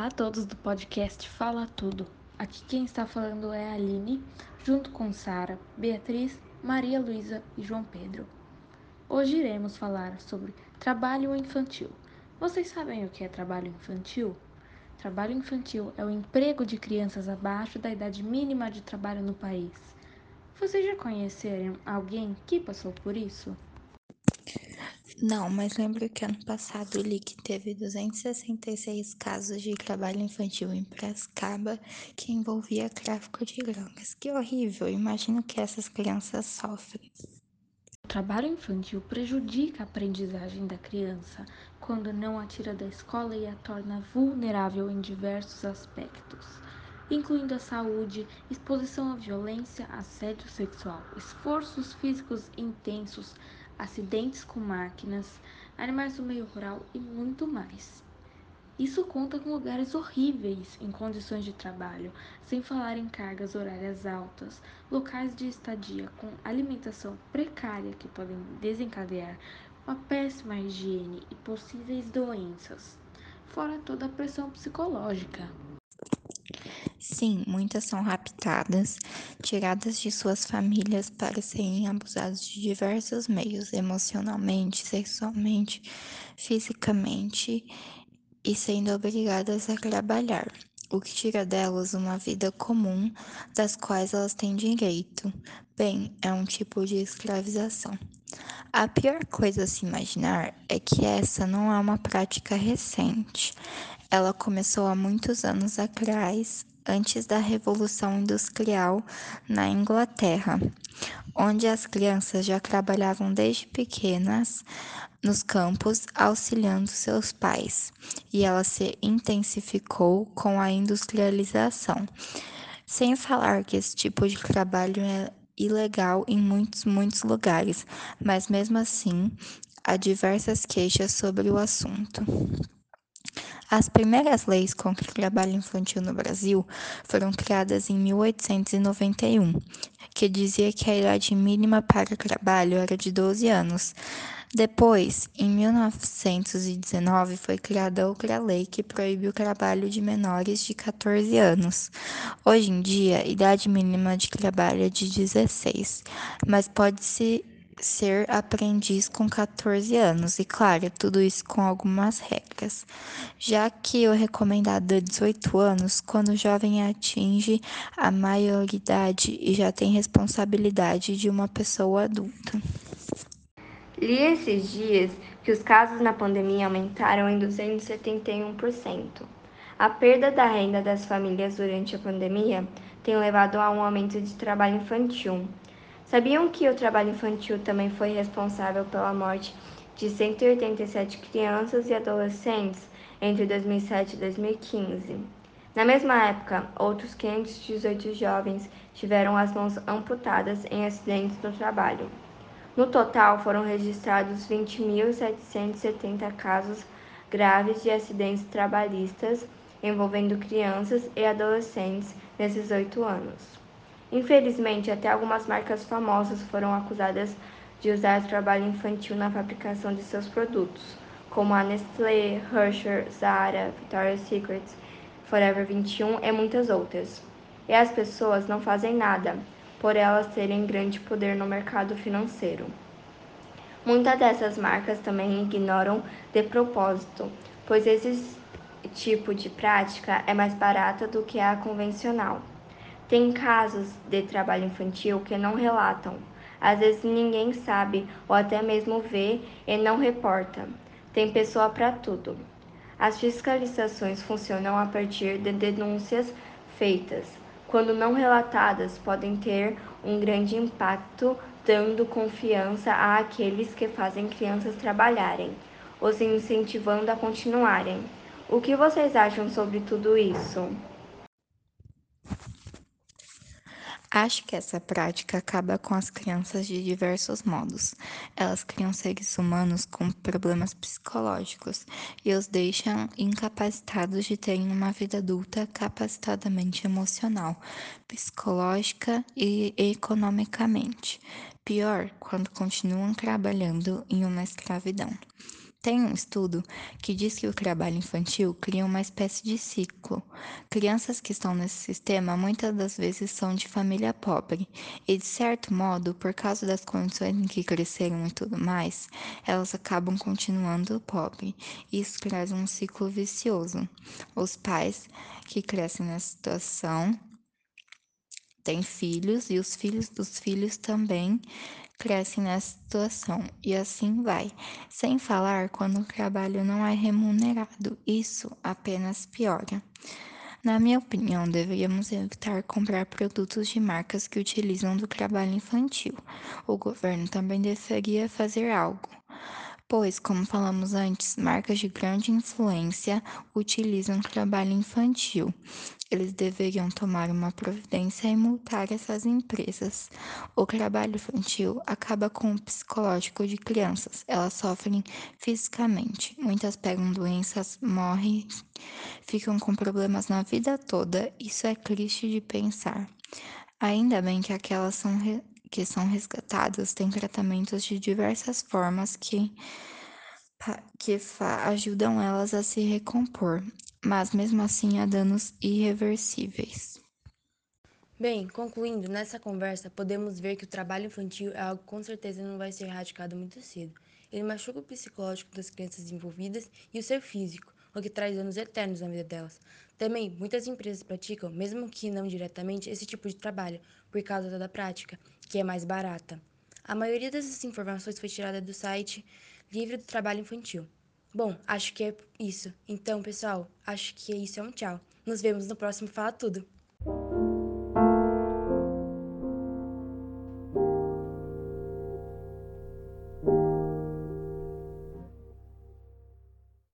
Olá a todos do podcast Fala Tudo. Aqui quem está falando é a Aline, junto com Sara, Beatriz, Maria Luísa e João Pedro. Hoje iremos falar sobre trabalho infantil. Vocês sabem o que é trabalho infantil? Trabalho infantil é o emprego de crianças abaixo da idade mínima de trabalho no país. Vocês já conheceram alguém que passou por isso? Não, mas lembro que ano passado li que teve 266 casos de trabalho infantil em Piracicaba que envolvia tráfico de drogas. Que horrível! Imagino que essas crianças sofrem. O trabalho infantil prejudica a aprendizagem da criança quando não a tira da escola e a torna vulnerável em diversos aspectos, incluindo a saúde, exposição à violência, assédio sexual, esforços físicos intensos, acidentes com máquinas, animais do meio rural e muito mais. Isso conta com lugares horríveis em condições de trabalho, sem falar em cargas horárias altas, locais de estadia com alimentação precária que podem desencadear uma péssima higiene e possíveis doenças, fora toda a pressão psicológica. Sim, muitas são raptadas, tiradas de suas famílias para serem abusadas de diversos meios, emocionalmente, sexualmente, fisicamente e sendo obrigadas a trabalhar, o que tira delas uma vida comum das quais elas têm direito. Bem, é um tipo de escravização. A pior coisa a se imaginar é que essa não é uma prática recente. Ela começou há muitos anos atrás antes da Revolução Industrial na Inglaterra, onde as crianças já trabalhavam desde pequenas nos campos auxiliando seus pais, e ela se intensificou com a industrialização. Sem falar que esse tipo de trabalho é ilegal em muitos, muitos lugares, mas mesmo assim há diversas queixas sobre o assunto. As primeiras leis contra o trabalho infantil no Brasil foram criadas em 1891, que dizia que a idade mínima para o trabalho era de 12 anos. Depois, em 1919, foi criada outra lei que proibiu o trabalho de menores de 14 anos. Hoje em dia, a idade mínima de trabalho é de 16, mas pode-se ser aprendiz com 14 anos, e claro, tudo isso com algumas regras, já que o recomendado é 18 anos quando o jovem atinge a maioridade e já tem responsabilidade de uma pessoa adulta. Li esses dias que os casos na pandemia aumentaram em 271%. A perda da renda das famílias durante a pandemia tem levado a um aumento de trabalho infantil. Sabiam que o trabalho infantil também foi responsável pela morte de 187 crianças e adolescentes entre 2007 e 2015? Na mesma época, outros 518 jovens tiveram as mãos amputadas em acidentes no trabalho. No total, foram registrados 20.770 casos graves de acidentes trabalhistas envolvendo crianças e adolescentes nesses oito anos. Infelizmente, até algumas marcas famosas foram acusadas de usar trabalho infantil na fabricação de seus produtos, como a Nestlé, Hershey, Zara, Victoria's Secret, Forever 21 e muitas outras. E as pessoas não fazem nada, por elas terem grande poder no mercado financeiro. Muitas dessas marcas também ignoram de propósito, pois esse tipo de prática é mais barata do que a convencional. Tem casos de trabalho infantil que não relatam. Às vezes ninguém sabe ou até mesmo vê e não reporta. Tem pessoa para tudo. As fiscalizações funcionam a partir de denúncias feitas. Quando não relatadas, podem ter um grande impacto, dando confiança àqueles que fazem crianças trabalharem, os incentivando a continuarem. O que vocês acham sobre tudo isso? Acho que essa prática acaba com as crianças de diversos modos. Elas criam seres humanos com problemas psicológicos e os deixam incapacitados de terem uma vida adulta capacitadamente emocional, psicológica e economicamente. Pior, quando continuam trabalhando em uma escravidão. Tem um estudo que diz que o trabalho infantil cria uma espécie de ciclo. Crianças que estão nesse sistema muitas das vezes são de família pobre e, de certo modo, por causa das condições em que cresceram e tudo mais, elas acabam continuando pobre. Isso traz um ciclo vicioso. Os pais que crescem nessa situação têm filhos e os filhos dos filhos também crescem nessa situação e assim vai. Sem falar quando o trabalho não é remunerado, isso apenas piora. Na minha opinião, deveríamos evitar comprar produtos de marcas que utilizam do trabalho infantil. O governo também deveria fazer algo. Pois, como falamos antes, marcas de grande influência utilizam trabalho infantil eles deveriam tomar uma providência e multar essas empresas. O trabalho infantil acaba com o psicológico de crianças. Elas sofrem fisicamente. Muitas pegam doenças, morrem, ficam com problemas na vida toda. Isso é triste de pensar. Ainda bem que aquelas são que são resgatadas têm tratamentos de diversas formas que que ajudam elas a se recompor mas mesmo assim há danos irreversíveis. Bem, concluindo, nessa conversa podemos ver que o trabalho infantil é algo que com certeza não vai ser erradicado muito cedo. Ele machuca o psicológico das crianças envolvidas e o seu físico, o que traz danos eternos na vida delas. Também, muitas empresas praticam, mesmo que não diretamente, esse tipo de trabalho, por causa da prática, que é mais barata. A maioria dessas informações foi tirada do site Livre do Trabalho Infantil. Bom, acho que é isso. Então, pessoal, acho que isso é um tchau. Nos vemos no próximo Fala Tudo.